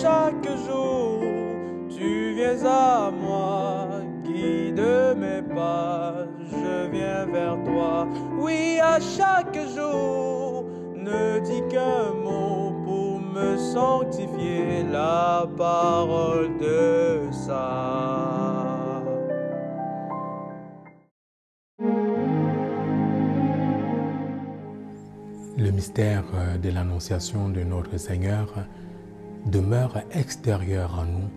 chaque jour, tu viens à moi, guide mes pas, je viens vers toi. Oui, à chaque jour, ne dis qu'un mot pour me sanctifier la parole de ça. Le mystère de l'annonciation de notre Seigneur demeure extérieur à nous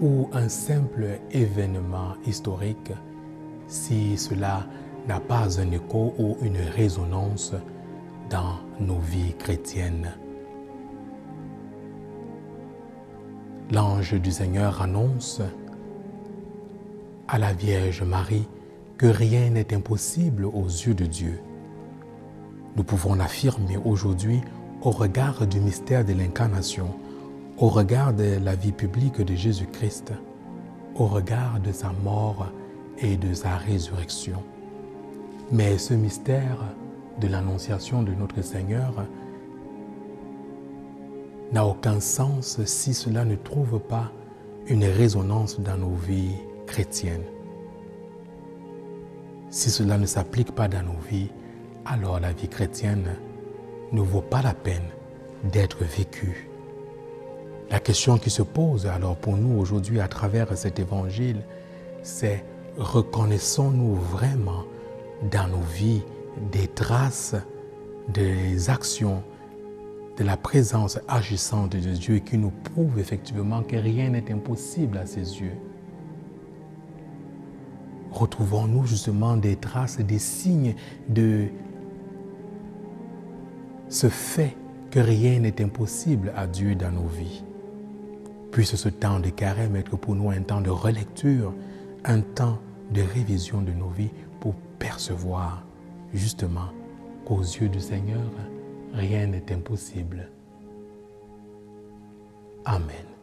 ou un simple événement historique si cela n'a pas un écho ou une résonance dans nos vies chrétiennes. L'ange du Seigneur annonce à la Vierge Marie que rien n'est impossible aux yeux de Dieu. Nous pouvons l'affirmer aujourd'hui au regard du mystère de l'incarnation, au regard de la vie publique de Jésus-Christ, au regard de sa mort et de sa résurrection. Mais ce mystère de l'annonciation de notre Seigneur n'a aucun sens si cela ne trouve pas une résonance dans nos vies chrétiennes. Si cela ne s'applique pas dans nos vies, alors la vie chrétienne ne vaut pas la peine d'être vécue. La question qui se pose alors pour nous aujourd'hui à travers cet évangile, c'est reconnaissons-nous vraiment dans nos vies des traces des actions de la présence agissante de Dieu qui nous prouve effectivement que rien n'est impossible à ses yeux. Retrouvons-nous justement des traces, des signes de ce fait que rien n'est impossible à Dieu dans nos vies. Puisse ce temps de carême être pour nous un temps de relecture, un temps de révision de nos vies pour percevoir justement qu'aux yeux du Seigneur, rien n'est impossible. Amen.